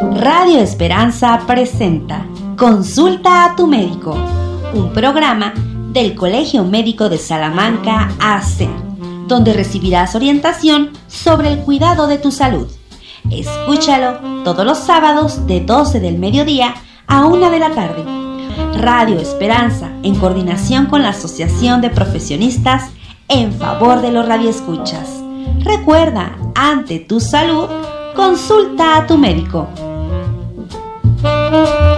Radio Esperanza presenta Consulta a tu médico, un programa del Colegio Médico de Salamanca AC, donde recibirás orientación sobre el cuidado de tu salud. Escúchalo todos los sábados de 12 del mediodía a 1 de la tarde. Radio Esperanza, en coordinación con la Asociación de Profesionistas en favor de los radioescuchas. Recuerda, ante tu salud, consulta a tu médico. Música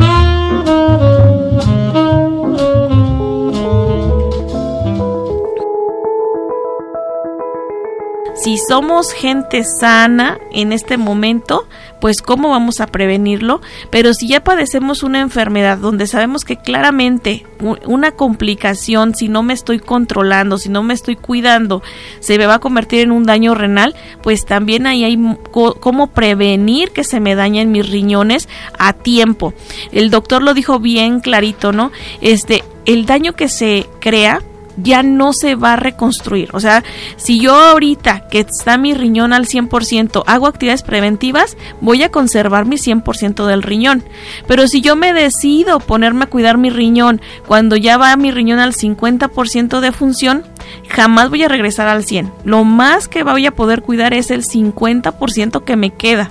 si somos gente sana en este momento, pues cómo vamos a prevenirlo, pero si ya padecemos una enfermedad donde sabemos que claramente una complicación, si no me estoy controlando, si no me estoy cuidando, se me va a convertir en un daño renal, pues también ahí hay cómo prevenir que se me dañen mis riñones a tiempo. El doctor lo dijo bien clarito, ¿no? Este, el daño que se crea ya no se va a reconstruir. O sea, si yo ahorita que está mi riñón al 100% hago actividades preventivas, voy a conservar mi 100% del riñón. Pero si yo me decido ponerme a cuidar mi riñón cuando ya va mi riñón al 50% de función, jamás voy a regresar al 100. Lo más que voy a poder cuidar es el 50% que me queda.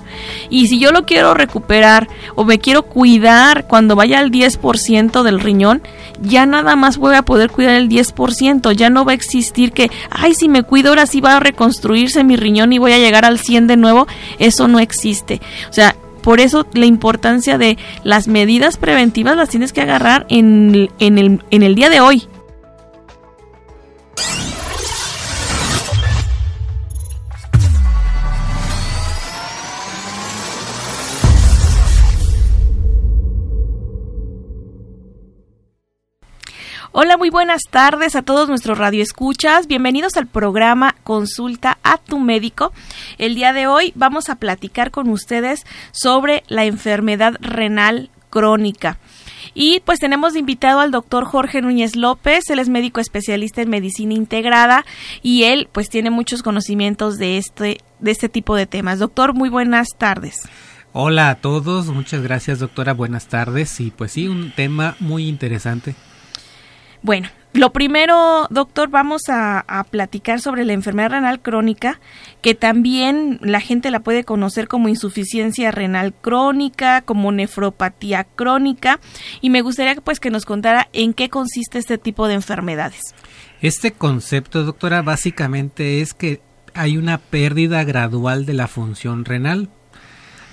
Y si yo lo quiero recuperar o me quiero cuidar cuando vaya al 10% del riñón, ya nada más voy a poder cuidar el 10%, ya no va a existir que, ay, si me cuido ahora sí va a reconstruirse mi riñón y voy a llegar al 100 de nuevo, eso no existe. O sea, por eso la importancia de las medidas preventivas las tienes que agarrar en, en, el, en el día de hoy, Hola, muy buenas tardes a todos nuestros radioescuchas. Bienvenidos al programa Consulta a tu médico. El día de hoy vamos a platicar con ustedes sobre la enfermedad renal crónica. Y pues tenemos invitado al doctor Jorge Núñez López, él es médico especialista en medicina integrada y él pues tiene muchos conocimientos de este, de este tipo de temas. Doctor, muy buenas tardes. Hola a todos, muchas gracias doctora, buenas tardes y pues sí, un tema muy interesante. Bueno, lo primero, doctor, vamos a, platicar sobre la enfermedad renal crónica, que también la gente la puede conocer como insuficiencia renal crónica, como nefropatía crónica, y me gustaría pues que nos contara en qué consiste este tipo de enfermedades. Este concepto, doctora, básicamente es que hay una pérdida gradual de la función renal.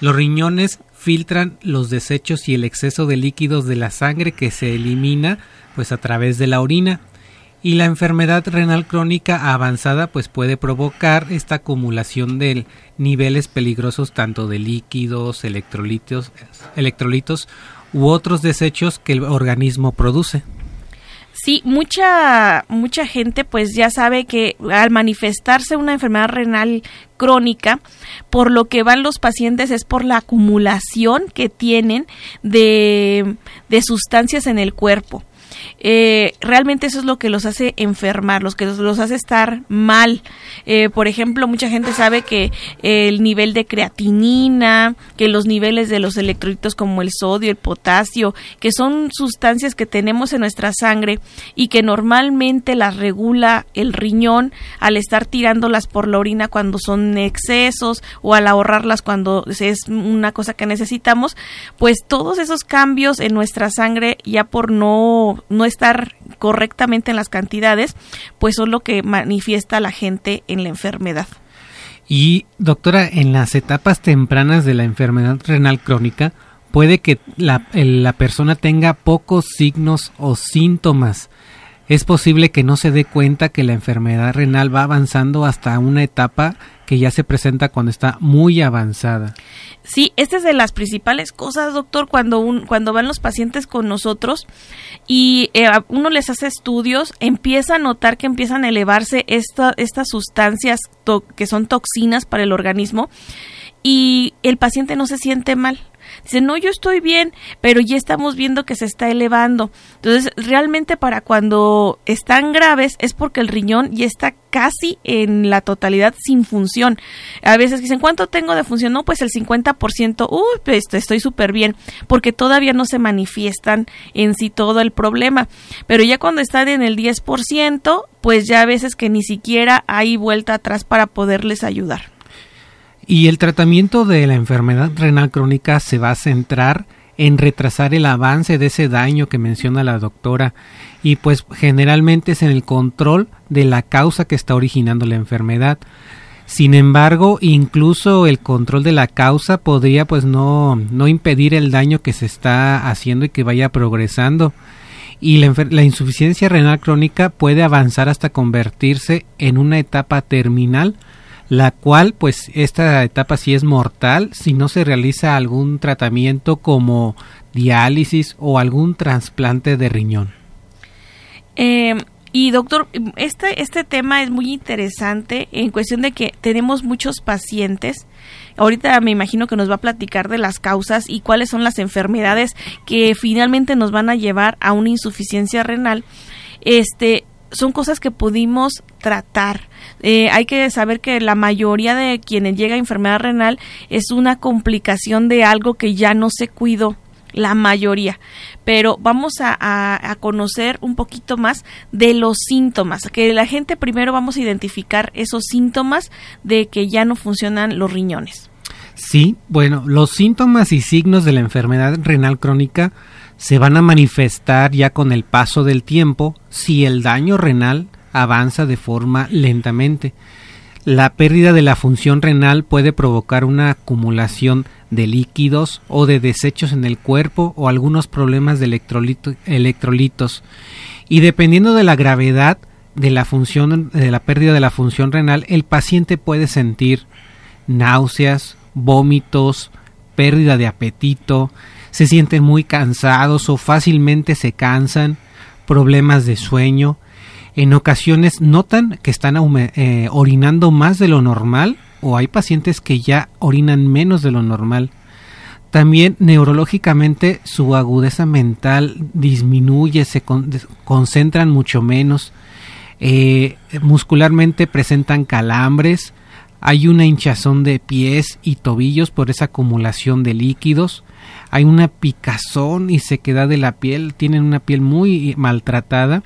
Los riñones filtran los desechos y el exceso de líquidos de la sangre que se elimina pues a través de la orina y la enfermedad renal crónica avanzada pues puede provocar esta acumulación de niveles peligrosos tanto de líquidos, electrolitos, electrolitos u otros desechos que el organismo produce. Sí, mucha mucha gente pues ya sabe que al manifestarse una enfermedad renal crónica, por lo que van los pacientes es por la acumulación que tienen de, de sustancias en el cuerpo eh, realmente eso es lo que los hace enfermar, los que los, hace estar mal. Eh, por ejemplo, mucha gente sabe que el nivel de creatinina, que los niveles de los electrolitos como el sodio, el potasio, que son sustancias que tenemos en nuestra sangre y que normalmente las regula el riñón al estar tirándolas por la orina cuando son excesos o al ahorrarlas cuando es una cosa que necesitamos, pues todos esos cambios en nuestra sangre ya por no, no estar correctamente en las cantidades, pues son lo que manifiesta la gente en la enfermedad. Y doctora, en las etapas tempranas de la enfermedad renal crónica, puede que la, la persona tenga pocos signos o síntomas es posible que no se dé cuenta que la enfermedad renal va avanzando hasta una etapa que ya se presenta cuando está muy avanzada. Sí, esta es de las principales cosas, doctor, cuando, cuando van los pacientes con nosotros y eh, uno les hace estudios, empieza a notar que empiezan a elevarse esta, estas sustancias que son toxinas para el organismo y el paciente no se siente mal Dicen, no, yo estoy bien, pero ya estamos viendo que se está elevando. Entonces, realmente para cuando están graves es porque el riñón ya está casi en la totalidad sin función. A veces dicen, ¿cuánto tengo de función? No, pues el 50%, uy, pues estoy súper bien, porque todavía no se manifiestan en sí todo el problema. Pero ya cuando están en el 10%, pues ya a veces que ni siquiera hay vuelta atrás para poderles ayudar. Y el tratamiento de la enfermedad renal crónica se va a centrar en retrasar el avance de ese daño que menciona la doctora y pues generalmente es en el control de la causa que está originando la enfermedad. Sin embargo, incluso el control de la causa podría pues no, no impedir el daño que se está haciendo y que vaya progresando. Y la, la insuficiencia renal crónica puede avanzar hasta convertirse en una etapa terminal la cual pues esta etapa sí es mortal si no se realiza algún tratamiento como diálisis o algún trasplante de riñón. Eh, y doctor, este, este tema es muy interesante en cuestión de que tenemos muchos pacientes. Ahorita me imagino que nos va a platicar de las causas y cuáles son las enfermedades que finalmente nos van a llevar a una insuficiencia renal. Este, son cosas que pudimos tratar. Eh, hay que saber que la mayoría de quienes llega a enfermedad renal es una complicación de algo que ya no se cuidó la mayoría. Pero vamos a, a, conocer un poquito más de los síntomas, que la gente primero vamos a identificar esos síntomas de que ya no funcionan los riñones. Sí, bueno, los síntomas y signos de la enfermedad renal crónica se van a manifestar ya con el paso del tiempo si el daño renal avanza de forma lentamente. La pérdida de la función renal puede provocar una acumulación de líquidos o de desechos en el cuerpo o algunos problemas de electrolitos. Y dependiendo de la gravedad de la función de la pérdida de la función renal, el paciente puede sentir náuseas, vómitos, pérdida de apetito, se sienten muy cansados o fácilmente se cansan, problemas de sueño. En ocasiones notan que están eh, orinando más de lo normal o hay pacientes que ya orinan menos de lo normal. También neurológicamente su agudeza mental disminuye, se concentran mucho menos. Eh, muscularmente presentan calambres, hay una hinchazón de pies y tobillos por esa acumulación de líquidos, hay una picazón y sequedad de la piel, tienen una piel muy maltratada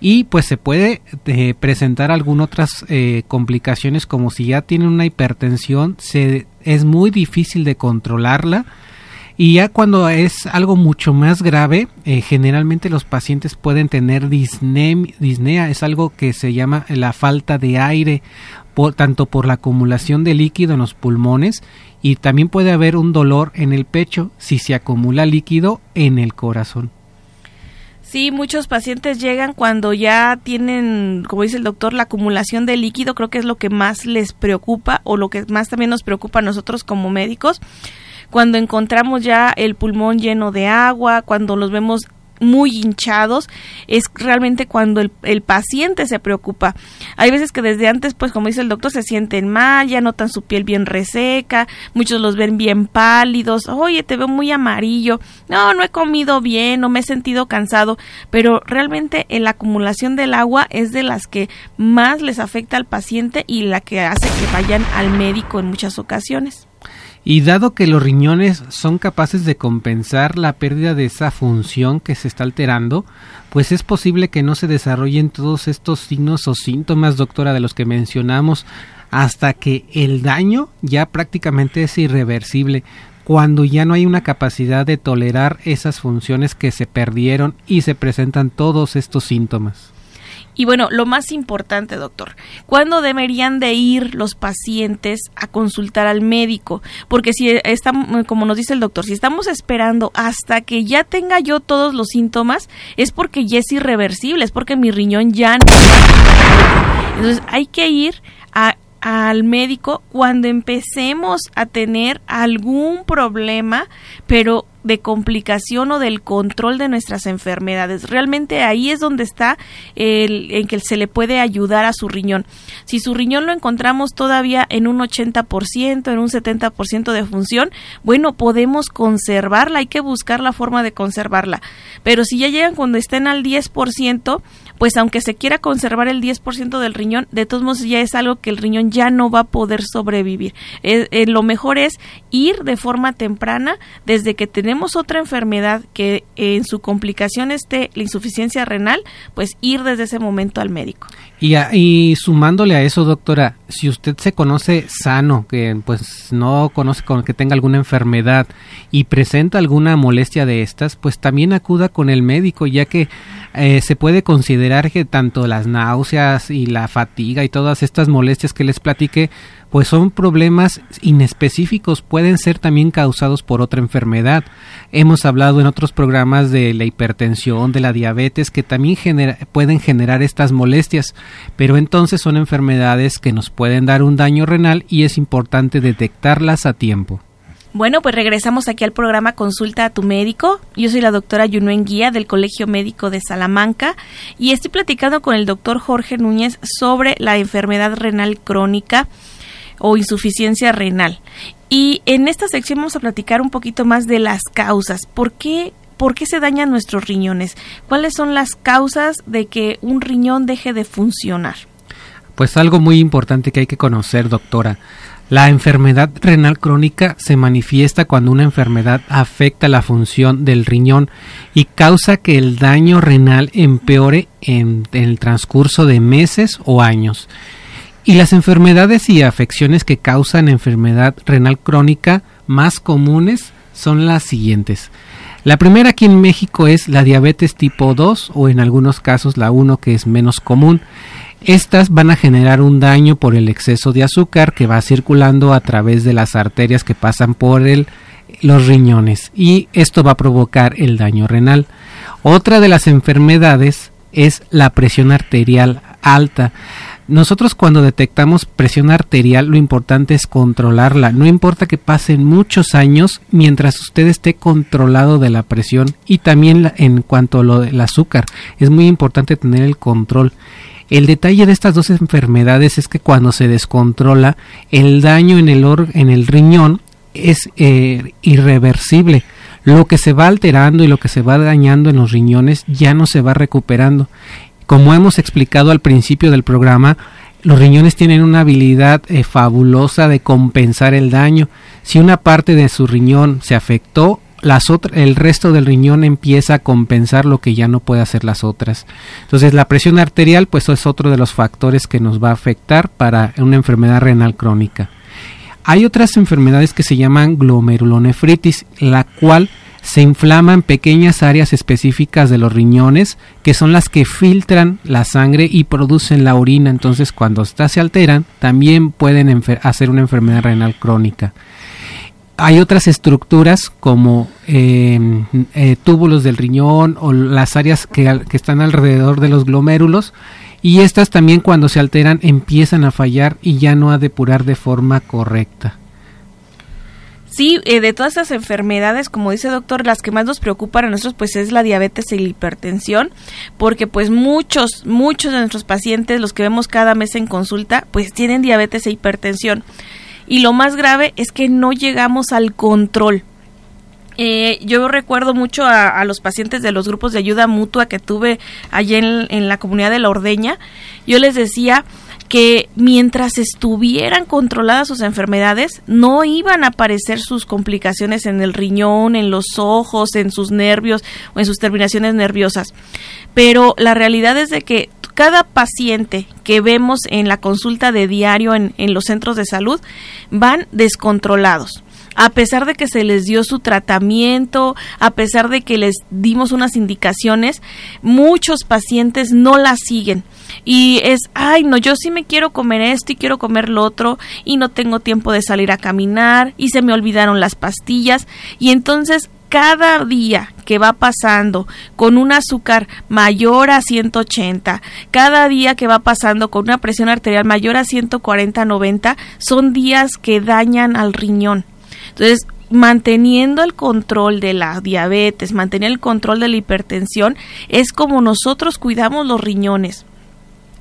y pues se puede eh, presentar algunas otras eh, complicaciones como si ya tienen una hipertensión, se, es muy difícil de controlarla y ya cuando es algo mucho más grave, eh, generalmente los pacientes pueden tener disnea, es algo que se llama la falta de aire, tanto por la acumulación de líquido en los pulmones y también puede haber un dolor en el pecho si se acumula líquido en el corazón. Sí, muchos pacientes llegan cuando ya tienen, como dice el doctor, la acumulación de líquido, creo que es lo que más les preocupa o lo que más también nos preocupa a nosotros como médicos. Cuando encontramos ya el pulmón lleno de agua, cuando los vemos muy hinchados, es realmente cuando el, el, paciente se preocupa. Hay veces que desde antes, pues como dice el doctor, se sienten mal, ya notan su piel bien reseca, muchos los ven bien pálidos, oye, te veo muy amarillo, no, no he comido bien, no me he sentido cansado, pero realmente la acumulación del agua es de las que más les afecta al paciente y la que hace que vayan al médico en muchas ocasiones. Y dado que los riñones son capaces de compensar la pérdida de esa función que se está alterando, pues es posible que no se desarrollen todos estos signos o síntomas, doctora, de los que mencionamos, hasta que el daño ya prácticamente es irreversible, cuando ya no hay una capacidad de tolerar esas funciones que se perdieron y se presentan todos estos síntomas. Y bueno, lo más importante, doctor, ¿cuándo deberían de ir los pacientes a consultar al médico? Porque si estamos, como nos dice el doctor, si estamos esperando hasta que ya tenga yo todos los síntomas, es porque ya es irreversible, es porque mi riñón ya no... Entonces hay que ir a al médico cuando empecemos a tener algún problema, pero de complicación o del control de nuestras enfermedades. Realmente ahí es donde está el, en que se le puede ayudar a su riñón. Si su riñón lo encontramos todavía en un 80%, en un 70% de función, bueno, podemos conservarla, hay que buscar la forma de conservarla. Pero si ya llegan cuando estén al 10%, pues aunque se quiera conservar el 10% del riñón, de todos modos ya es algo que el riñón ya no va a poder sobrevivir. Eh, eh, lo mejor es ir de forma temprana desde que tenemos otra enfermedad que en su complicación esté la insuficiencia renal, pues ir desde ese momento al médico. Y, y, sumándole a eso, doctora, si usted se conoce sano, que pues no conoce con que tenga alguna enfermedad y presenta alguna molestia de estas, pues también acuda con el médico, ya que eh, se puede considerar que tanto las náuseas y la fatiga y todas estas molestias que les platiqué pues son problemas inespecíficos, pueden ser también causados por otra enfermedad. Hemos hablado en otros programas de la hipertensión, de la diabetes, que también pueden generar estas molestias, pero entonces son enfermedades que nos pueden dar un daño renal y es importante detectarlas a tiempo. Bueno, pues regresamos aquí al programa Consulta a tu médico. Yo soy la doctora Yunuen Guía del Colegio Médico de Salamanca y estoy platicando con el doctor Jorge Núñez sobre la enfermedad renal crónica o insuficiencia renal. Y en esta sección vamos a platicar un poquito más de las causas. ¿Por qué, ¿Por qué se dañan nuestros riñones? ¿Cuáles son las causas de que un riñón deje de funcionar? Pues algo muy importante que hay que conocer, doctora. La enfermedad renal crónica se manifiesta cuando una enfermedad afecta la función del riñón y causa que el daño renal empeore en, en el transcurso de meses o años. Y las enfermedades y afecciones que causan enfermedad renal crónica más comunes son las siguientes. La primera aquí en México es la diabetes tipo 2 o en algunos casos la 1 que es menos común. Estas van a generar un daño por el exceso de azúcar que va circulando a través de las arterias que pasan por el, los riñones y esto va a provocar el daño renal. Otra de las enfermedades es la presión arterial alta. Nosotros cuando detectamos presión arterial lo importante es controlarla. No importa que pasen muchos años mientras usted esté controlado de la presión y también en cuanto a lo del azúcar. Es muy importante tener el control. El detalle de estas dos enfermedades es que cuando se descontrola el daño en el, en el riñón es eh, irreversible. Lo que se va alterando y lo que se va dañando en los riñones ya no se va recuperando como hemos explicado al principio del programa, los riñones tienen una habilidad eh, fabulosa de compensar el daño. Si una parte de su riñón se afectó, el resto del riñón empieza a compensar lo que ya no puede hacer las otras. Entonces la presión arterial pues es otro de los factores que nos va a afectar para una enfermedad renal crónica. Hay otras enfermedades que se llaman glomerulonefritis, la cual se inflaman pequeñas áreas específicas de los riñones que son las que filtran la sangre y producen la orina. Entonces cuando estas se alteran también pueden hacer una enfermedad renal crónica. Hay otras estructuras como em, eh, túbulos del riñón o las áreas que, que están alrededor de los glomérulos y estas también cuando se alteran empiezan a fallar y ya no a depurar de forma correcta. Sí, eh, de todas esas enfermedades, como dice doctor, las que más nos preocupan a nosotros pues es la diabetes y la hipertensión, porque pues muchos, muchos de nuestros pacientes, los que vemos cada mes en consulta, pues tienen diabetes e hipertensión. Y lo más grave es que no llegamos al control. Eh, yo recuerdo mucho a, los pacientes de los grupos de ayuda mutua que tuve allí en la comunidad de La Ordeña. Yo les decía, que mientras estuvieran controladas sus enfermedades, no iban a aparecer sus complicaciones en el riñón, en los ojos, en sus nervios o en sus terminaciones nerviosas. Pero la realidad es de que cada paciente que vemos en la consulta de diario en, en los centros de salud van descontrolados a pesar de que se les dio su tratamiento, a pesar de que les dimos unas indicaciones, muchos pacientes no las siguen y es, ay, no, yo sí me quiero comer esto y quiero comer lo otro y no tengo tiempo de salir a caminar y se me olvidaron las pastillas y entonces cada día que va pasando con un azúcar mayor a 180, cada día que va pasando con una presión arterial mayor a 140-90, son días que dañan al riñón. Entonces, manteniendo el control de la diabetes, manteniendo el control de la hipertensión, es como nosotros cuidamos los riñones.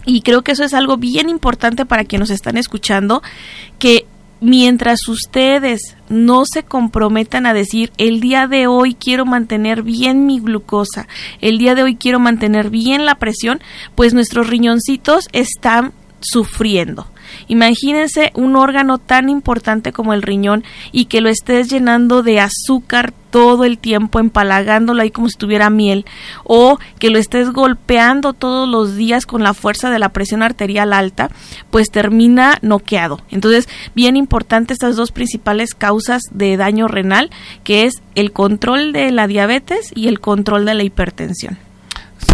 Y creo que eso es algo bien importante para quienes nos están escuchando, que mientras ustedes no se comprometan a decir el día de hoy quiero mantener bien mi glucosa, el día de hoy quiero mantener bien la presión, pues nuestros riñoncitos están sufriendo. Imagínense un órgano tan importante como el riñón y que lo estés llenando de azúcar todo el tiempo, empalagándolo ahí como si tuviera miel, o que lo estés golpeando todos los días con la fuerza de la presión arterial alta, pues termina noqueado. Entonces, bien importante estas dos principales causas de daño renal, que es el control de la diabetes y el control de la hipertensión.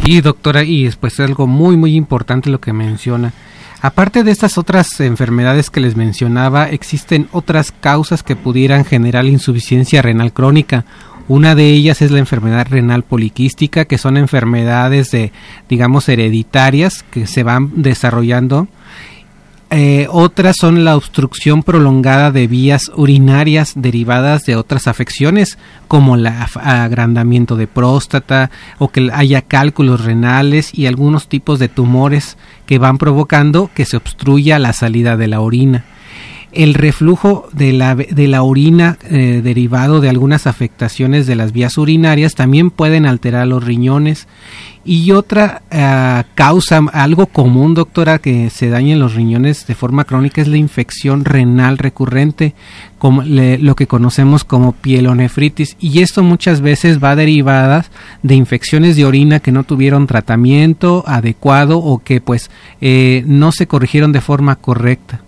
Sí, doctora, y después algo muy, muy importante lo que menciona Aparte de estas otras enfermedades que les mencionaba, existen otras causas que pudieran generar insuficiencia renal crónica. Una de ellas es la enfermedad renal poliquística, que son enfermedades de, digamos, hereditarias que se van desarrollando eh, otras son la obstrucción prolongada de vías urinarias derivadas de otras afecciones, como el agrandamiento de próstata o que haya cálculos renales y algunos tipos de tumores que van provocando que se obstruya la salida de la orina el reflujo de la, de la orina eh, derivado de algunas afectaciones de las vías urinarias también pueden alterar los riñones. Y otra eh, causa, algo común, doctora, que se dañen los riñones de forma crónica es la infección renal recurrente, como lo que conocemos como pielonefritis. Y esto muchas veces va derivada de infecciones de orina que no tuvieron tratamiento adecuado o que pues eh, no se corrigieron de forma correcta.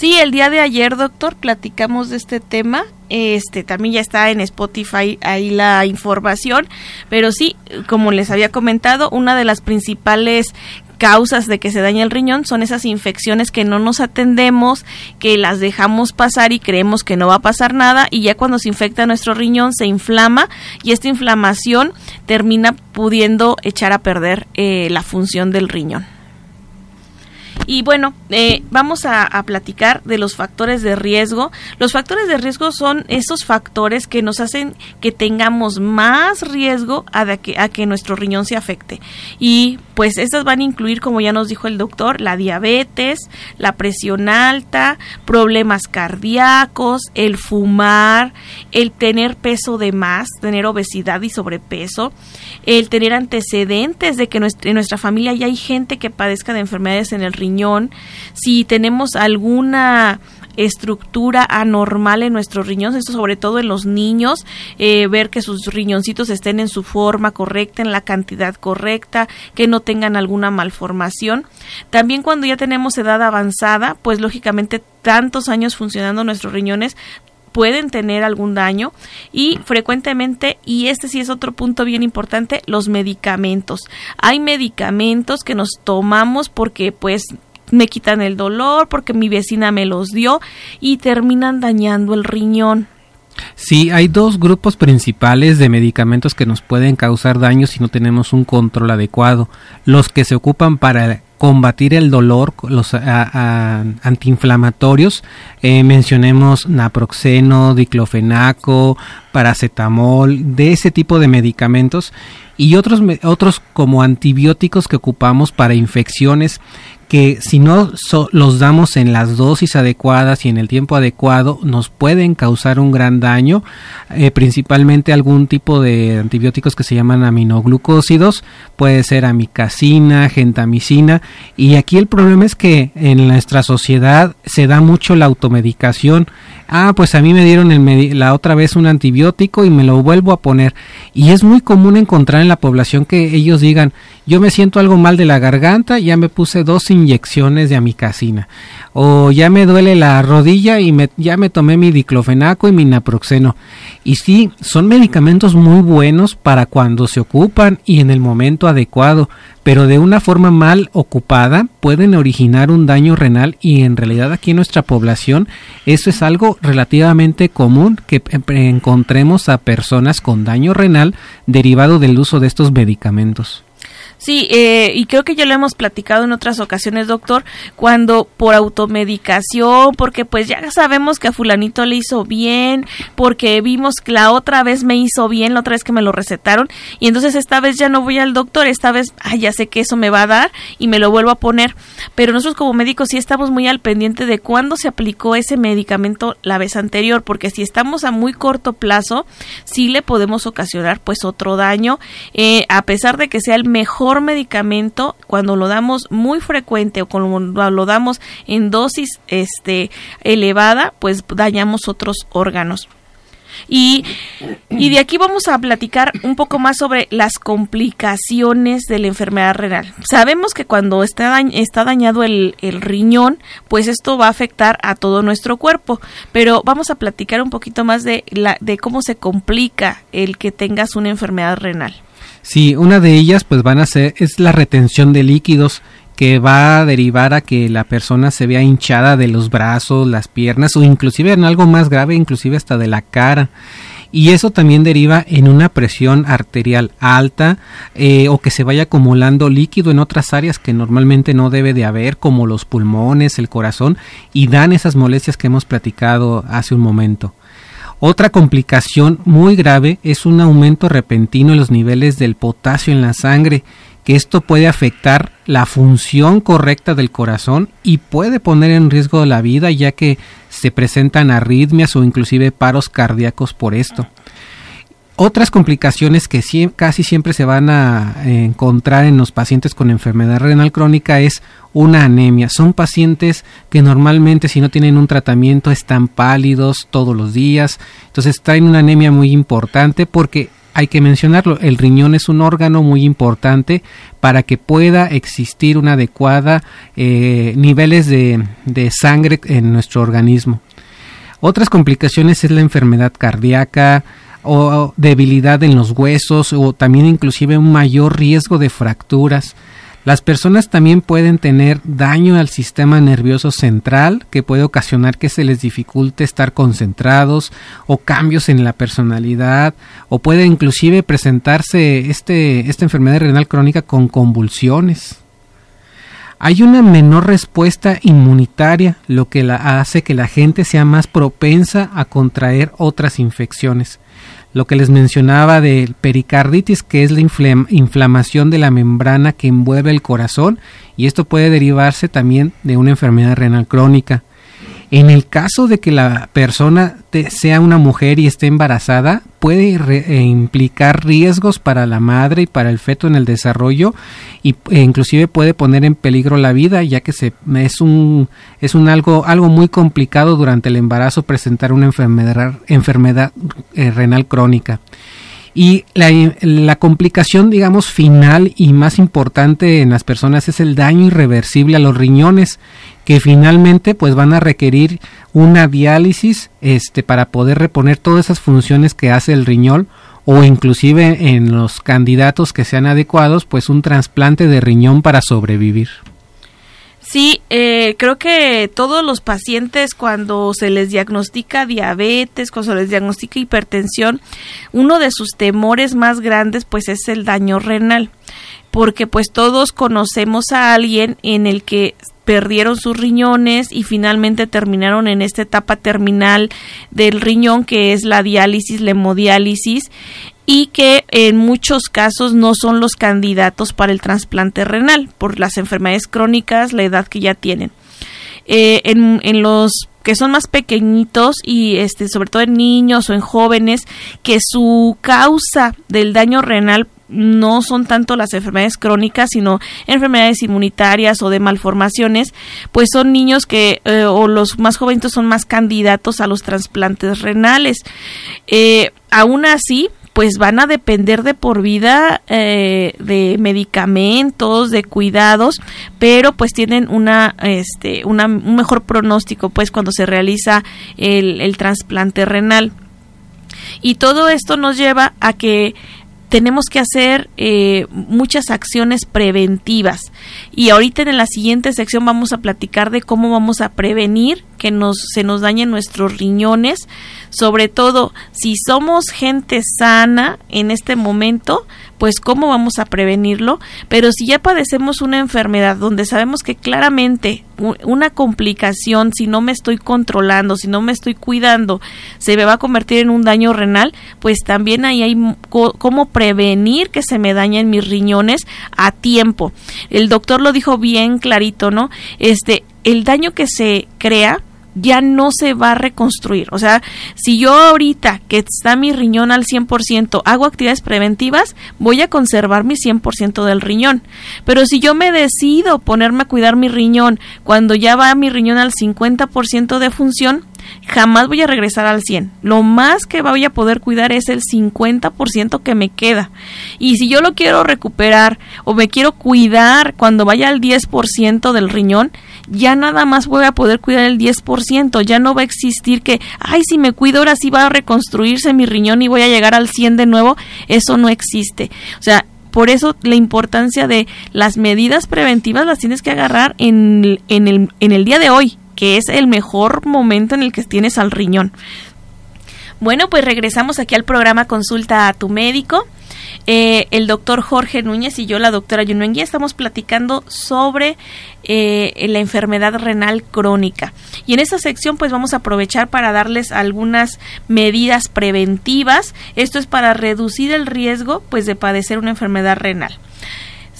Sí, el día de ayer, doctor, platicamos de este tema. Este también ya está en Spotify ahí la información, pero sí, como les había comentado, una de las principales causas de que se daña el riñón son esas infecciones que no nos atendemos, que las dejamos pasar y creemos que no va a pasar nada y ya cuando se infecta nuestro riñón se inflama y esta inflamación termina pudiendo echar a perder eh, la función del riñón. Y bueno, eh, vamos a, platicar de los factores de riesgo. Los factores de riesgo son esos factores que nos hacen que tengamos más riesgo a, que, a que nuestro riñón se afecte. Y pues estas van a incluir, como ya nos dijo el doctor, la diabetes, la presión alta, problemas cardíacos, el fumar, el tener peso de más, tener obesidad y sobrepeso, el tener antecedentes de que en nuestra familia ya hay gente que padezca de enfermedades en el riñón, si tenemos alguna estructura anormal en nuestros riñones, esto sobre todo en los niños, eh, ver que sus riñoncitos estén en su forma correcta, en la cantidad correcta, que no tengan alguna malformación. También cuando ya tenemos edad avanzada, pues lógicamente tantos años funcionando nuestros riñones, pueden tener algún daño y frecuentemente, y este sí es otro punto bien importante, los medicamentos. Hay medicamentos que nos tomamos porque pues me quitan el dolor, porque mi vecina me los dio y terminan dañando el riñón. Sí, hay dos grupos principales de medicamentos que nos pueden causar daño si no tenemos un control adecuado. Los que se ocupan para combatir el dolor, los antiinflamatorios, eh, mencionemos naproxeno, diclofenaco, paracetamol, de ese tipo de medicamentos y otros, otros como antibióticos que ocupamos para infecciones que si no los damos en las dosis adecuadas y en el tiempo adecuado nos pueden causar un gran daño, eh, principalmente algún tipo de antibióticos que se llaman aminoglucósidos, puede ser amicacina, gentamicina, y aquí el problema es que en nuestra sociedad se da mucho la automedicación. Ah, pues a mí me dieron la otra vez un antibiótico y me lo vuelvo a poner. Y es muy común encontrar en la población que ellos digan, yo me siento algo mal de la garganta, ya me puse dos inyecciones de amicacina. O ya me duele la rodilla y me, ya me tomé mi diclofenaco y mi naproxeno. Y sí, son medicamentos muy buenos para cuando se ocupan y en el momento adecuado, pero de una forma mal ocupada pueden originar un daño renal y en realidad aquí en nuestra población eso es algo relativamente común que encontremos a personas con daño renal derivado del uso de estos medicamentos. Sí, eh, y creo que ya lo hemos platicado en otras ocasiones, doctor, cuando por automedicación, porque pues ya sabemos que a fulanito le hizo bien, porque vimos que la otra vez me hizo bien, la otra vez que me lo recetaron, y entonces esta vez ya no voy al doctor, esta vez, ya sé que eso me va a dar y me lo vuelvo a poner, pero nosotros como médicos sí estamos muy al pendiente de cuándo se aplicó ese medicamento la vez anterior, porque si estamos a muy corto plazo, sí le podemos ocasionar pues otro daño, eh, a pesar de que sea el mejor medicamento cuando lo damos muy frecuente o cuando lo damos en dosis este elevada, pues dañamos otros órganos. Y, y, de aquí vamos a platicar un poco más sobre las complicaciones de la enfermedad renal. Sabemos que cuando está, está dañado el, el, riñón, pues esto va a afectar a todo nuestro cuerpo. Pero vamos a platicar un poquito más de, la, de cómo se complica el que tengas una enfermedad renal. Sí, una de ellas pues van a ser es la retención de líquidos que va a derivar a que la persona se vea hinchada de los brazos, las piernas o inclusive en algo más grave, inclusive hasta de la cara. Y eso también deriva en una presión arterial alta eh, o que se vaya acumulando líquido en otras áreas que normalmente no debe de haber, como los pulmones, el corazón, y dan esas molestias que hemos platicado hace un momento. Otra complicación muy grave es un aumento repentino en los niveles del potasio en la sangre, que esto puede afectar la función correcta del corazón y puede poner en riesgo la vida ya que se presentan arritmias o inclusive paros cardíacos por esto. Otras complicaciones que casi siempre se van a encontrar en los pacientes con enfermedad renal crónica es una anemia. Son pacientes que normalmente si no tienen un tratamiento están pálidos todos los días. Entonces traen una anemia muy importante porque hay que mencionarlo, el riñón es un órgano muy importante para que pueda existir una adecuada eh, niveles de, de sangre en nuestro organismo. Otras complicaciones es la enfermedad cardíaca, o debilidad en los huesos o también inclusive un mayor riesgo de fracturas. Las personas también pueden tener daño al sistema nervioso central que puede ocasionar que se les dificulte estar concentrados o cambios en la personalidad o puede inclusive presentarse este, esta enfermedad renal crónica con convulsiones. Hay una menor respuesta inmunitaria, lo que hace que la gente sea más propensa a contraer otras infecciones lo que les mencionaba del pericarditis, que es la inflamación de la membrana que envuelve el corazón, y esto puede derivarse también de una enfermedad renal crónica. En el caso de que la persona sea una mujer y esté embarazada, puede eh, implicar riesgos para la madre y para el feto en el desarrollo y, e inclusive puede poner en peligro la vida, ya que es un es un algo algo muy complicado durante el embarazo presentar una enfermedad enfermedad eh, renal crónica. Y la, la, complicación, digamos, final y más importante en las personas es el daño irreversible a los riñones, que finalmente pues van a requerir una diálisis este, para poder reponer todas esas funciones que hace el riñón o inclusive en los candidatos que sean adecuados, pues un trasplante de riñón para sobrevivir. Sí, eh, creo que todos los pacientes cuando se les diagnostica diabetes, cuando se les diagnostica hipertensión, uno de sus temores más grandes pues es el daño renal, porque pues todos conocemos a alguien en el que perdieron sus riñones y finalmente terminaron en esta etapa terminal del riñón que es la diálisis, la hemodiálisis y que en muchos casos no son los candidatos para el trasplante renal por las enfermedades crónicas, la edad que ya tienen. Eh, en, en los que son más pequeñitos y este sobre todo en niños o en jóvenes que su causa del daño renal no son tanto las enfermedades crónicas, sino enfermedades inmunitarias o de malformaciones, pues son niños que eh, o los más jóvenes son más candidatos a los trasplantes renales. Eh, aún así, pues van a depender de por vida eh, de medicamentos, de cuidados, pero pues tienen una, este, una, un mejor pronóstico pues cuando se realiza el, el trasplante renal. Y todo esto nos lleva a que tenemos que hacer eh, muchas acciones preventivas. Y ahorita en la siguiente sección vamos a platicar de cómo vamos a prevenir que nos, se nos dañen nuestros riñones, sobre todo si somos gente sana en este momento, pues cómo vamos a prevenirlo, pero si ya padecemos una enfermedad donde sabemos que claramente una complicación, si no me estoy controlando, si no me estoy cuidando, se me va a convertir en un daño renal, pues también ahí hay cómo prevenir que se me dañen mis riñones a tiempo. El doctor lo dijo bien clarito, ¿no? Este, el daño que se crea ya no se va a reconstruir. O sea, si yo ahorita que está mi riñón al 100% hago actividades preventivas, voy a conservar mi 100% del riñón. Pero si yo me decido ponerme a cuidar mi riñón cuando ya va mi riñón al 50% de función, jamás voy a regresar al 100. Lo más que voy a poder cuidar es el 50% que me queda. Y si yo lo quiero recuperar o me quiero cuidar cuando vaya al 10% del riñón, ya nada más voy a poder cuidar el 10%, ya no va a existir que, ay, si me cuido ahora sí va a reconstruirse mi riñón y voy a llegar al 100 de nuevo, eso no existe. O sea, por eso la importancia de las medidas preventivas las tienes que agarrar en, en, el, en el día de hoy, que es el mejor momento en el que tienes al riñón. Bueno, pues regresamos aquí al programa Consulta a tu médico. Eh, el doctor Jorge Núñez y yo, la doctora Yunengui, estamos platicando sobre eh, la enfermedad renal crónica. Y en esta sección pues vamos a aprovechar para darles algunas medidas preventivas. Esto es para reducir el riesgo pues de padecer una enfermedad renal.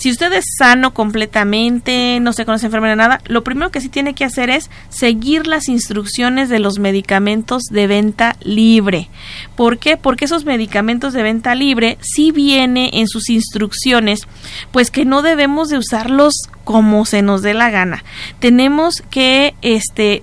Si usted es sano completamente, no se conoce enfermedad nada, lo primero que sí tiene que hacer es seguir las instrucciones de los medicamentos de venta libre. ¿Por qué? Porque esos medicamentos de venta libre sí viene en sus instrucciones, pues que no debemos de usarlos como se nos dé la gana. Tenemos que este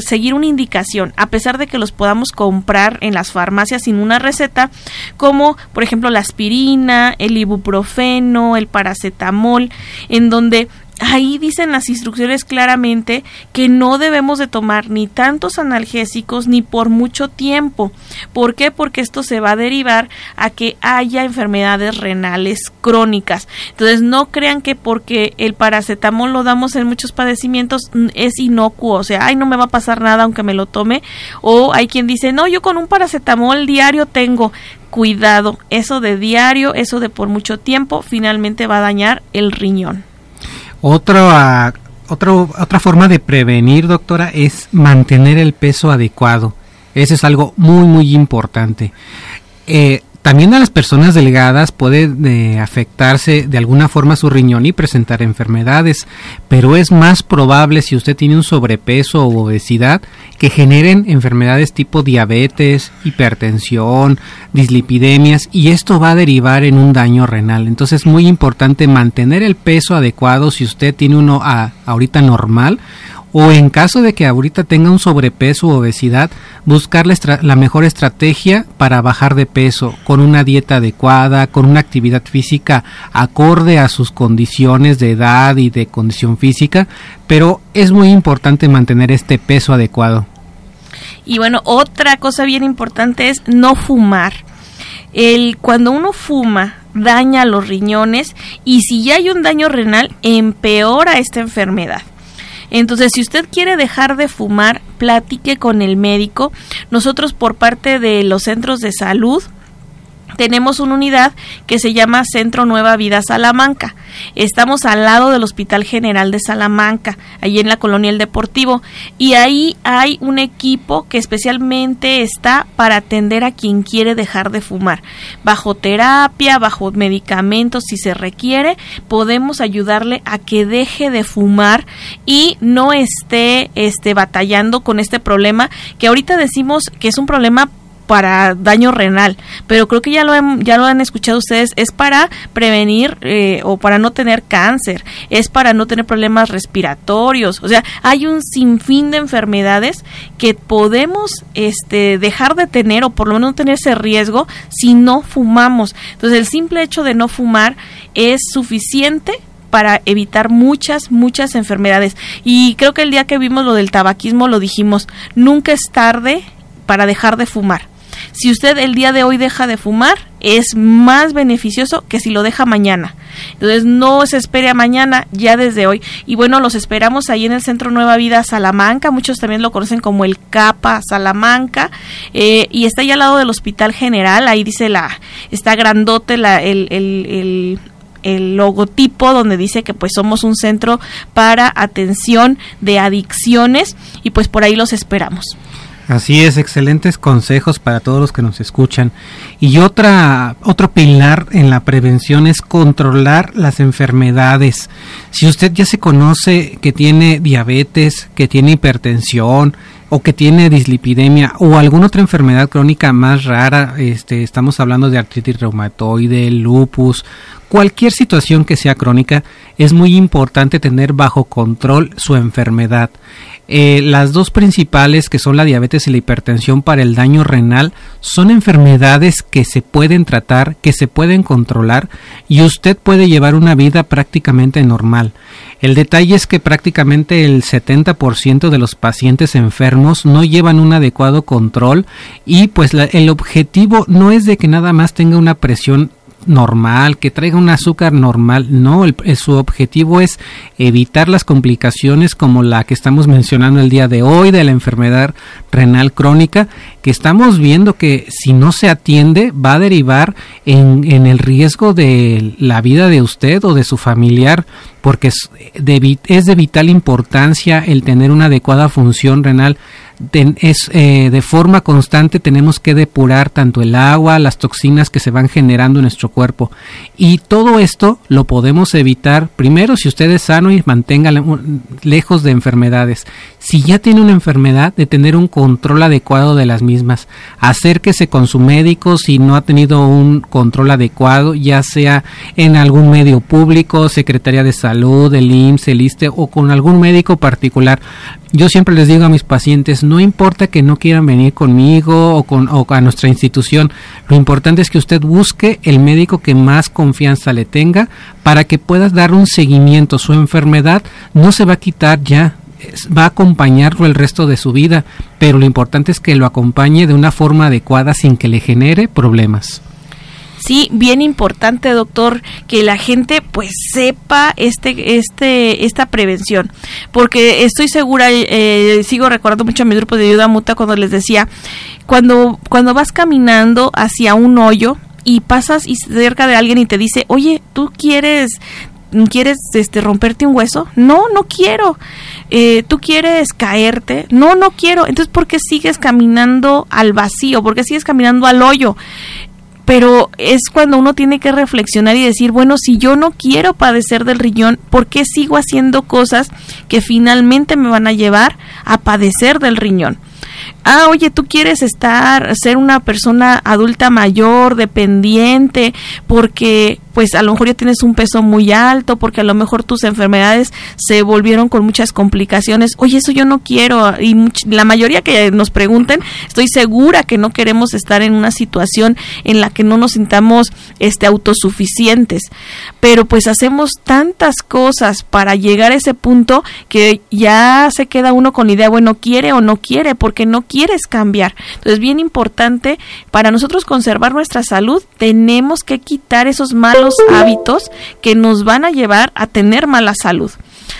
seguir una indicación, a pesar de que los podamos comprar en las farmacias sin una receta, como por ejemplo la aspirina, el ibuprofeno, el paracetamol, en donde ahí dicen las instrucciones claramente que no debemos de tomar ni tantos analgésicos ni por mucho tiempo. ¿Por qué? Porque esto se va a derivar a que haya enfermedades renales crónicas. Entonces no crean que porque el paracetamol lo damos en muchos padecimientos es inocuo, o sea, ay no me va a pasar nada aunque me lo tome. O hay quien dice, no, yo con un paracetamol diario tengo cuidado, eso de diario, eso de por mucho tiempo, finalmente va a dañar el riñón. Otra, otra, otra forma de prevenir, doctora, es mantener el peso adecuado. Eso es algo muy, muy importante. Eh, también a las personas delgadas puede eh, afectarse de alguna forma su riñón y presentar enfermedades, pero es más probable si usted tiene un sobrepeso o obesidad que generen enfermedades tipo diabetes, hipertensión, dislipidemias y esto va a derivar en un daño renal. Entonces es muy importante mantener el peso adecuado si usted tiene uno a, ahorita normal o en caso de que ahorita tenga un sobrepeso u obesidad, buscar la, mejor estrategia para bajar de peso con una dieta adecuada, con una actividad física acorde a sus condiciones de edad y de condición física, pero es muy importante mantener este peso adecuado. Y bueno, otra cosa bien importante es no fumar. El, cuando uno fuma, daña los riñones y si ya hay un daño renal, empeora esta enfermedad. Entonces, si usted quiere dejar de fumar, platique con el médico. Nosotros por parte de los centros de salud tenemos una unidad que se llama Centro Nueva Vida Salamanca. Estamos al lado del Hospital General de Salamanca, allí en la colonia El Deportivo, y ahí hay un equipo que especialmente está para atender a quien quiere dejar de fumar. Bajo terapia, bajo medicamentos, si se requiere, podemos ayudarle a que deje de fumar y no esté este, batallando con este problema que ahorita decimos que es un problema para daño renal, pero creo que ya lo, ya lo han escuchado ustedes, es para prevenir eh, o para no tener cáncer, es para no tener problemas respiratorios, o sea, hay un sinfín de enfermedades que podemos este, dejar de tener o por lo menos no tener ese riesgo si no fumamos. Entonces, el simple hecho de no fumar es suficiente para evitar muchas, muchas enfermedades. Y creo que el día que vimos lo del tabaquismo lo dijimos, nunca es tarde para dejar de fumar. Si usted el día de hoy deja de fumar, es más beneficioso que si lo deja mañana. Entonces no se espere a mañana, ya desde hoy. Y bueno, los esperamos ahí en el Centro Nueva Vida Salamanca, muchos también lo conocen como el CAPA Salamanca, eh, y está ahí al lado del Hospital General, ahí dice la, está grandote la, el, el, el logotipo donde dice que pues somos un centro para atención de adicciones y pues por ahí los esperamos. Así es, excelentes consejos para todos los que nos escuchan. Y otra, otro pilar en la prevención es controlar las enfermedades. Si usted ya se conoce que tiene diabetes, que tiene hipertensión, o que tiene dislipidemia o alguna otra enfermedad crónica más rara, este, estamos hablando de artritis reumatoide, lupus, cualquier situación que sea crónica, es muy importante tener bajo control su enfermedad. Eh, las dos principales, que son la diabetes y la hipertensión para el daño renal, son enfermedades que se pueden tratar, que se pueden controlar y usted puede llevar una vida prácticamente normal. El detalle es que prácticamente el 70% de los pacientes enfermos no llevan un adecuado control y pues el objetivo no es de que nada más tenga una presión normal, que traiga un azúcar normal. No, el, su objetivo es evitar las complicaciones como la que estamos mencionando el día de hoy de la enfermedad renal crónica, que estamos viendo que si no se atiende va a derivar en, en el riesgo de la vida de usted o de su familiar, porque es de, es de vital importancia el tener una adecuada función renal es, eh, de forma constante tenemos que depurar tanto el agua, las toxinas que se van generando en nuestro cuerpo. Y todo esto lo podemos evitar primero si usted es sano y mantenga lejos de enfermedades. Si ya tiene una enfermedad, de tener un control adecuado de las mismas. Acérquese con su médico si no ha tenido un control adecuado, ya sea en algún medio público, Secretaría de Salud, el IMSS, el ISTE o con algún médico particular. Yo siempre les digo a mis pacientes, no importa que no quieran venir conmigo o, con, o a nuestra institución, lo importante es que usted busque el médico que más confianza le tenga para que pueda dar un seguimiento. Su enfermedad no se va a quitar ya, va a acompañarlo el resto de su vida, pero lo importante es que lo acompañe de una forma adecuada sin que le genere problemas. Sí, bien importante, doctor, que la gente pues sepa este, este, esta prevención, porque estoy segura, eh, sigo recordando mucho a mi grupo de ayuda mutua cuando les decía, cuando, cuando vas caminando hacia un hoyo, y pasas y cerca de alguien y te dice, oye, ¿tú quieres ¿Quieres este, romperte un hueso? No, no quiero. Eh, ¿Tú quieres caerte? No, no quiero. Entonces, ¿por qué sigues caminando al vacío? ¿Por qué sigues caminando al hoyo? pero es cuando uno tiene que reflexionar y decir, bueno, si yo no quiero padecer del riñón, ¿por qué sigo haciendo cosas que finalmente me van a llevar a padecer del riñón? Ah, oye, tú quieres estar, ser una persona adulta mayor, dependiente, porque pues a lo mejor ya tienes un peso muy alto, porque a lo mejor tus enfermedades se volvieron con muchas complicaciones. Oye, eso yo no quiero. Y la mayoría que nos pregunten, estoy segura que no queremos estar en una situación en la que no nos sintamos este, autosuficientes. Pero pues hacemos tantas cosas para llegar a ese punto que ya se queda uno con la idea, bueno, quiere o no quiere, porque no quieres cambiar. Entonces, bien importante, para nosotros conservar nuestra salud, tenemos que quitar esos malos hábitos que nos van a llevar a tener mala salud.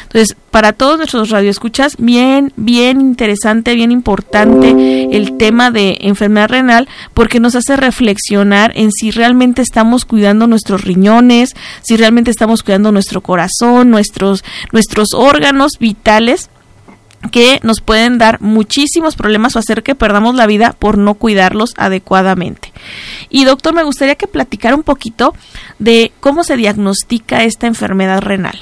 Entonces, para todos nuestros radioescuchas, bien, bien interesante, bien importante el tema de enfermedad renal, porque nos hace reflexionar en si realmente estamos cuidando nuestros riñones, si realmente estamos cuidando nuestro corazón, nuestros, nuestros órganos vitales que nos pueden dar muchísimos problemas o hacer que perdamos la vida por no cuidarlos adecuadamente. Y doctor, me gustaría que platicara un poquito de cómo se diagnostica esta enfermedad renal.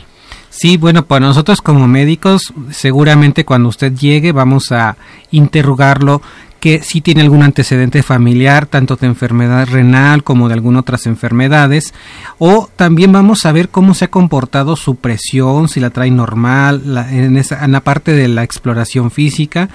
Sí, bueno, para nosotros como médicos, seguramente cuando usted llegue vamos a interrogarlo que si tiene algún antecedente familiar, tanto de enfermedad renal como de algunas otras enfermedades, o también vamos a ver cómo se ha comportado su presión, si la trae normal, en, esa, en la parte de la exploración física,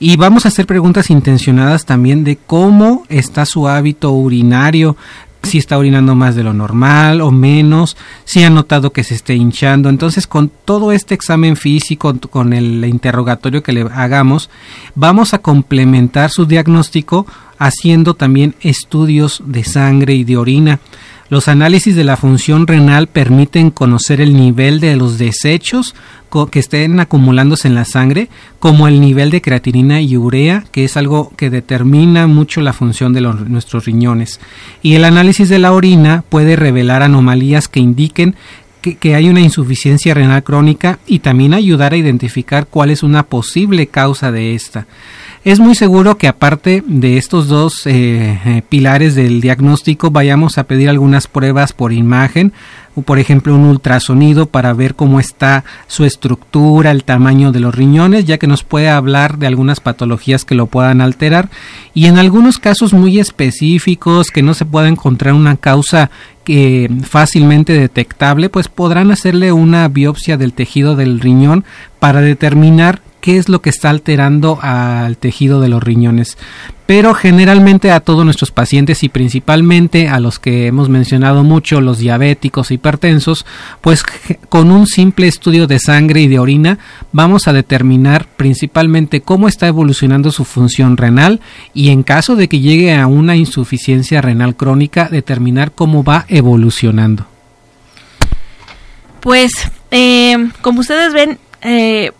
y vamos a hacer preguntas intencionadas también de cómo está su hábito urinario, si está orinando más de lo normal o menos, si ha notado que se esté hinchando. Entonces, con todo este examen físico, con el interrogatorio que le hagamos, vamos a complementar su diagnóstico haciendo también estudios de sangre y de orina. Los análisis de la función renal permiten conocer el nivel de los desechos que estén acumulándose en la sangre, como el nivel de creatinina y urea, que es algo que determina mucho la función de nuestros riñones. Y el análisis de la orina puede revelar anomalías que indiquen que, hay una insuficiencia renal crónica y también ayudar a identificar cuál es una posible causa de esta. Es muy seguro que aparte de estos dos eh, eh, pilares del diagnóstico vayamos a pedir algunas pruebas por imagen por ejemplo un ultrasonido para ver cómo está su estructura, el tamaño de los riñones, ya que nos puede hablar de algunas patologías que lo puedan alterar. Y en algunos casos muy específicos que no se pueda encontrar una causa que fácilmente detectable, pues podrán hacerle una biopsia del tejido del riñón para determinar qué es lo que está alterando al tejido de los riñones. Pero generalmente a todos nuestros pacientes y principalmente a los que hemos mencionado mucho, los diabéticos, hipertensos, pues con un simple estudio de sangre y de orina vamos a determinar principalmente cómo está evolucionando su función renal y en caso de que llegue a una insuficiencia renal crónica, determinar cómo va evolucionando. Pues, eh, como ustedes ven, eh,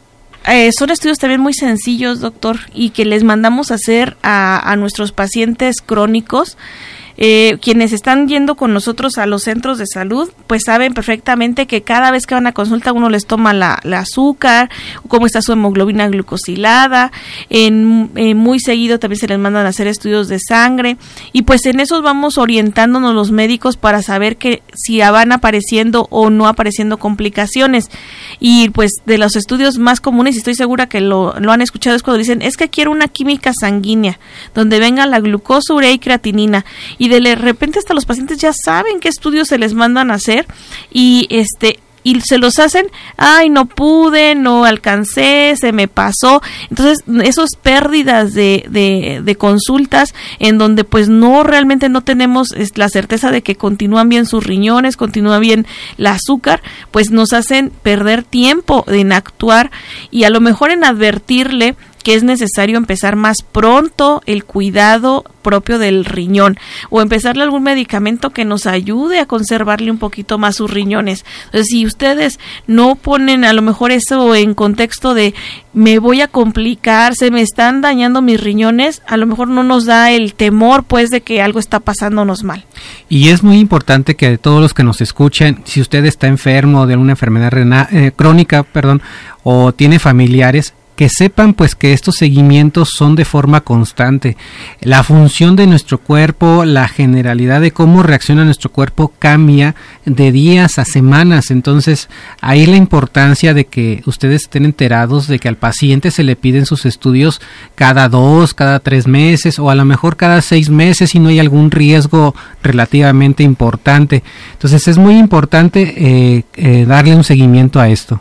eh, son estudios también muy sencillos, doctor, y que les mandamos hacer a, nuestros pacientes crónicos. Eh, quienes están yendo con nosotros a los centros de salud, pues saben perfectamente que cada vez que van a consulta uno les toma la, azúcar, cómo está su hemoglobina glucosilada, en, muy seguido también se les mandan a hacer estudios de sangre. Y pues en esos vamos orientándonos los médicos para saber que si van apareciendo o no apareciendo complicaciones y pues de los estudios más comunes y estoy segura que lo, lo han escuchado es cuando dicen es que quiero una química sanguínea donde venga la glucosa, urea y creatinina y de repente hasta los pacientes ya saben qué estudios se les mandan a hacer y este y se los hacen, ay, no pude, no alcancé, se me pasó. Entonces, esas pérdidas de, de, de, consultas en donde pues no realmente no tenemos la certeza de que continúan bien sus riñones, continúa bien el azúcar, pues nos hacen perder tiempo en actuar y a lo mejor en advertirle que es necesario empezar más pronto el cuidado propio del riñón o empezarle algún medicamento que nos ayude a conservarle un poquito más sus riñones. Entonces, si ustedes no ponen a lo mejor eso en contexto de me voy a complicar, se me están dañando mis riñones, a lo mejor no nos da el temor pues de que algo está pasándonos mal. Y es muy importante que todos los que nos escuchen, si usted está enfermo de una enfermedad renal, eh, crónica, perdón, o tiene familiares, que sepan pues que estos seguimientos son de forma constante. La función de nuestro cuerpo, la generalidad de cómo reacciona nuestro cuerpo cambia de días a semanas. Entonces, ahí la importancia de que ustedes estén enterados de que al paciente se le piden sus estudios cada dos, cada tres meses o a lo mejor cada seis meses si no hay algún riesgo relativamente importante. Entonces, es muy importante eh, eh, darle un seguimiento a esto.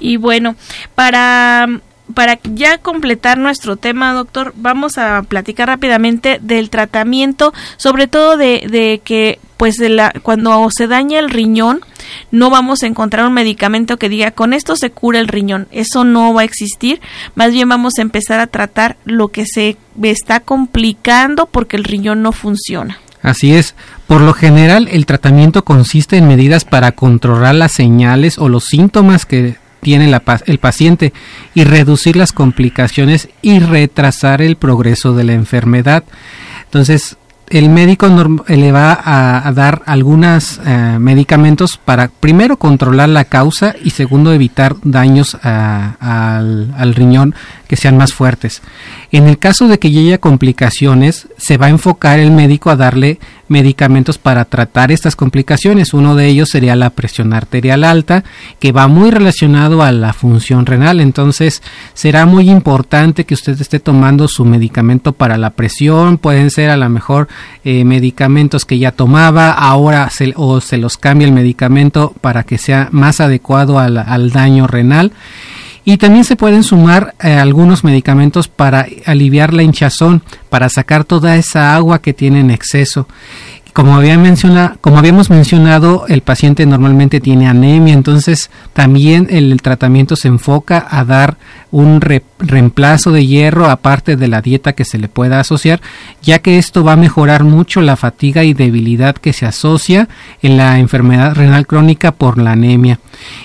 Y bueno, para para ya completar nuestro tema, doctor, vamos a platicar rápidamente del tratamiento, sobre todo de, de que pues de la, cuando se daña el riñón, no vamos a encontrar un medicamento que diga con esto se cura el riñón. Eso no va a existir. Más bien vamos a empezar a tratar lo que se está complicando porque el riñón no funciona. Así es. Por lo general, el tratamiento consiste en medidas para controlar las señales o los síntomas que tiene el paciente y reducir las complicaciones y retrasar el progreso de la enfermedad. Entonces, el médico le va a, dar algunos eh, medicamentos para primero controlar la causa y segundo evitar daños al, al, riñón que sean más fuertes. En el caso de que haya complicaciones, se va a enfocar el médico a darle medicamentos para tratar estas complicaciones. Uno de ellos sería la presión arterial alta, que va muy relacionado a la función renal. Entonces, será muy importante que usted esté tomando su medicamento para la presión. Pueden ser a lo mejor eh, medicamentos que ya tomaba, ahora se, o se los cambia el medicamento para que sea más adecuado al, al daño renal. Y también se pueden sumar eh, algunos medicamentos para aliviar la hinchazón, para sacar toda esa agua que tiene en exceso. Como, habíamos mencionado, el paciente normalmente tiene anemia, entonces también el, tratamiento se enfoca a dar un reemplazo de hierro aparte de la dieta que se le pueda asociar, ya que esto va a mejorar mucho la fatiga y debilidad que se asocia en la enfermedad renal crónica por la anemia.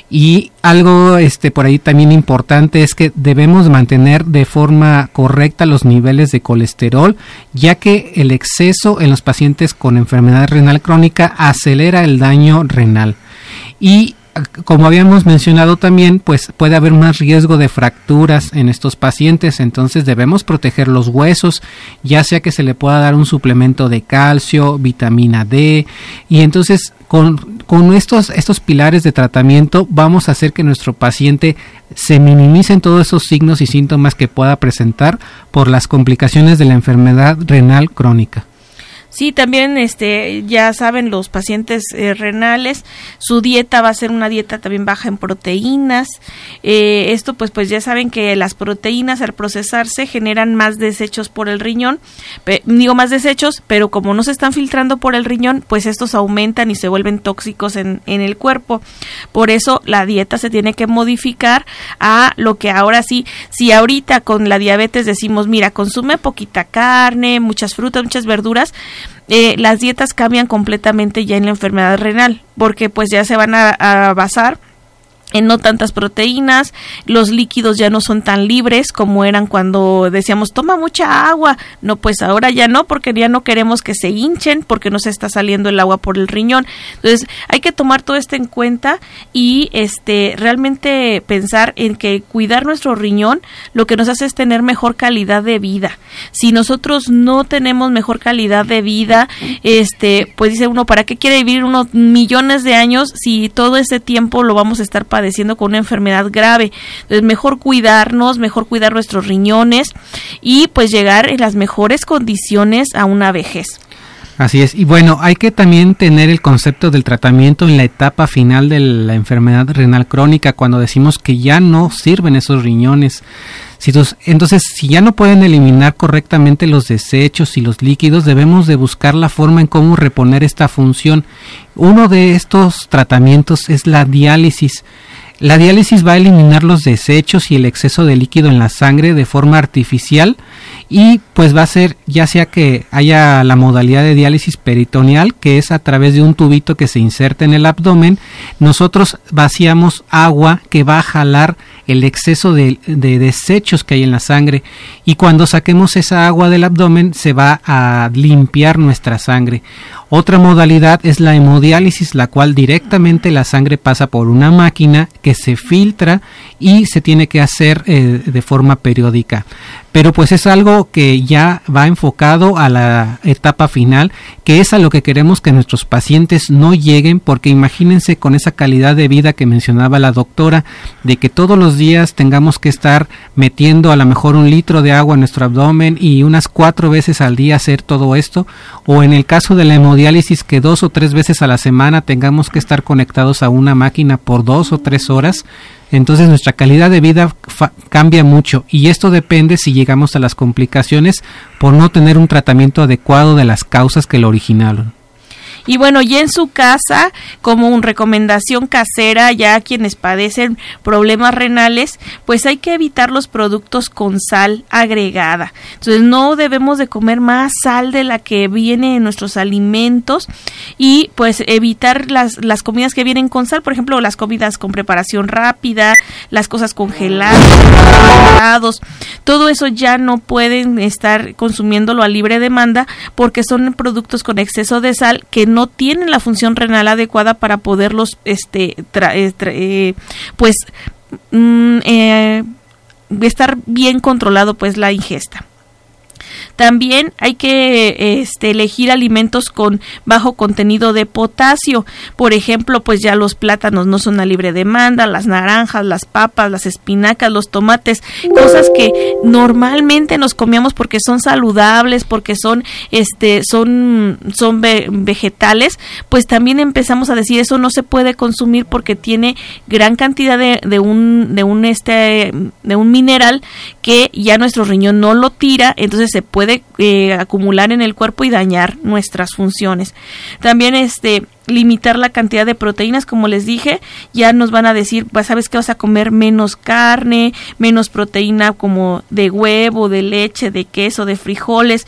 Y algo este por ahí también importante es que debemos mantener de forma correcta los niveles de colesterol, ya que el exceso en los pacientes con enfermedad renal crónica acelera el daño renal. Y como habíamos mencionado también, pues puede haber más riesgo de fracturas en estos pacientes, entonces debemos proteger los huesos, ya sea que se le pueda dar un suplemento de calcio, vitamina D, y entonces con, con estos, estos pilares de tratamiento vamos a hacer que nuestro paciente se minimicen todos esos signos y síntomas que pueda presentar por las complicaciones de la enfermedad renal crónica. Sí, también este ya saben los pacientes eh, renales, su dieta va a ser una dieta también baja en proteínas. Eh, esto pues pues ya saben que las proteínas al procesarse generan más desechos por el riñón, digo más desechos, pero como no se están filtrando por el riñón, pues estos aumentan y se vuelven tóxicos en, en el cuerpo. Por eso la dieta se tiene que modificar a lo que ahora sí, si ahorita con la diabetes decimos, mira, consume poquita carne, muchas frutas, muchas verduras, eh, las dietas cambian completamente ya en la enfermedad renal, porque pues ya se van a, a basar en no tantas proteínas, los líquidos ya no son tan libres como eran cuando decíamos toma mucha agua, no pues ahora ya no porque ya no queremos que se hinchen porque no se está saliendo el agua por el riñón. Entonces, hay que tomar todo esto en cuenta y este realmente pensar en que cuidar nuestro riñón lo que nos hace es tener mejor calidad de vida. Si nosotros no tenemos mejor calidad de vida, este, pues dice uno, ¿para qué quiere vivir unos millones de años si todo ese tiempo lo vamos a estar padeciendo padeciendo con una enfermedad grave. Entonces, mejor cuidarnos, mejor cuidar nuestros riñones y pues llegar en las mejores condiciones a una vejez. Así es. Y bueno, hay que también tener el concepto del tratamiento en la etapa final de la enfermedad renal crónica, cuando decimos que ya no sirven esos riñones. Entonces, si ya no pueden eliminar correctamente los desechos y los líquidos, debemos de buscar la forma en cómo reponer esta función. Uno de estos tratamientos es la diálisis. La diálisis va a eliminar los desechos y el exceso de líquido en la sangre de forma artificial y pues va a ser ya sea que haya la modalidad de diálisis peritoneal que es a través de un tubito que se inserta en el abdomen, nosotros vaciamos agua que va a jalar el exceso de, desechos que hay en la sangre y cuando saquemos esa agua del abdomen se va a limpiar nuestra sangre. Otra modalidad es la hemodiálisis, la cual directamente la sangre pasa por una máquina que se filtra y se tiene que hacer eh, de forma periódica pero pues es algo que ya va enfocado a la etapa final, que es a lo que queremos que nuestros pacientes no lleguen, porque imagínense con esa calidad de vida que mencionaba la doctora, de que todos los días tengamos que estar metiendo a lo mejor un litro de agua en nuestro abdomen y unas cuatro veces al día hacer todo esto, o en el caso de la hemodiálisis que dos o tres veces a la semana tengamos que estar conectados a una máquina por dos o tres horas, entonces nuestra calidad de vida cambia mucho y esto depende si llegamos a las complicaciones por no tener un tratamiento adecuado de las causas que lo originaron. Y bueno, ya en su casa, como una recomendación casera, ya quienes padecen problemas renales, pues hay que evitar los productos con sal agregada. Entonces no debemos de comer más sal de la que viene en nuestros alimentos y pues evitar las, las comidas que vienen con sal, por ejemplo, las comidas con preparación rápida, las cosas congeladas, todo eso ya no pueden estar consumiéndolo a libre demanda porque son productos con exceso de sal que no tienen la función renal adecuada para poderlos, este, eh, eh, pues, mm, eh, estar bien controlado, pues, la ingesta. También hay que este, elegir alimentos con bajo contenido de potasio. Por ejemplo, pues ya los plátanos no son a libre demanda, las naranjas, las papas, las espinacas, los tomates, cosas que normalmente nos comíamos porque son saludables, porque son este son son vegetales, pues también empezamos a decir eso no se puede consumir porque tiene gran cantidad de, de un de un este de un mineral que ya nuestro riñón no lo tira, entonces se puede eh, acumular en el cuerpo y dañar nuestras funciones. También este limitar la cantidad de proteínas, como les dije, ya nos van a decir, sabes que vas a comer menos carne, menos proteína como de huevo, de leche, de queso, de frijoles.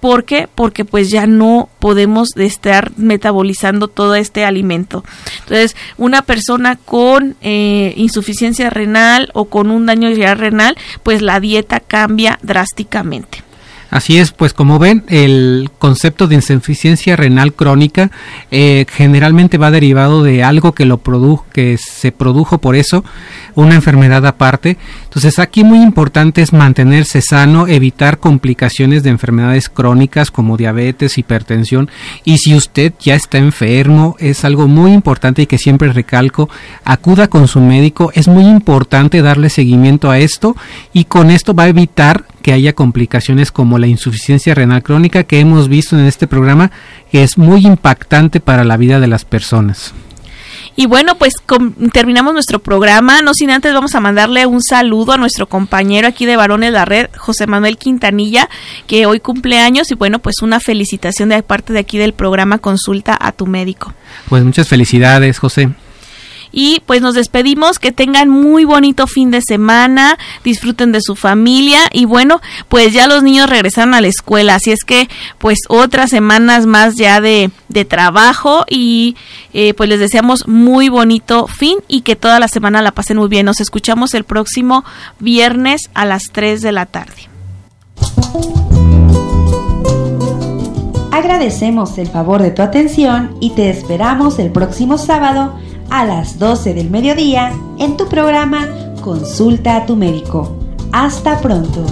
¿Por qué? Porque pues ya no podemos estar metabolizando todo este alimento. Entonces, una persona con eh, insuficiencia renal o con un daño ya renal, pues la dieta cambia drásticamente. Así es, pues como ven, el concepto de insuficiencia renal crónica eh, generalmente va derivado de algo que lo produjo, que se produjo por eso, una enfermedad aparte. Entonces aquí muy importante es mantenerse sano, evitar complicaciones de enfermedades crónicas como diabetes, hipertensión. Y si usted ya está enfermo, es algo muy importante y que siempre recalco, acuda con su médico. Es muy importante darle seguimiento a esto y con esto va a evitar que haya complicaciones como la insuficiencia renal crónica que hemos visto en este programa, que es muy impactante para la vida de las personas. Y bueno, pues terminamos nuestro programa. No sin antes vamos a mandarle un saludo a nuestro compañero aquí de Varones la Red, José Manuel Quintanilla, que hoy cumple años. Y bueno, pues una felicitación de parte de aquí del programa Consulta a tu médico. Pues muchas felicidades, José. Y pues nos despedimos, que tengan muy bonito fin de semana, disfruten de su familia. Y bueno, pues ya los niños regresaron a la escuela, así es que pues otras semanas más ya de, de trabajo. Y eh, pues les deseamos muy bonito fin y que toda la semana la pasen muy bien. Nos escuchamos el próximo viernes a las 3 de la tarde. Agradecemos el favor de tu atención y te esperamos el próximo sábado a las 12 del mediodía en tu programa Consulta a tu médico. Hasta pronto.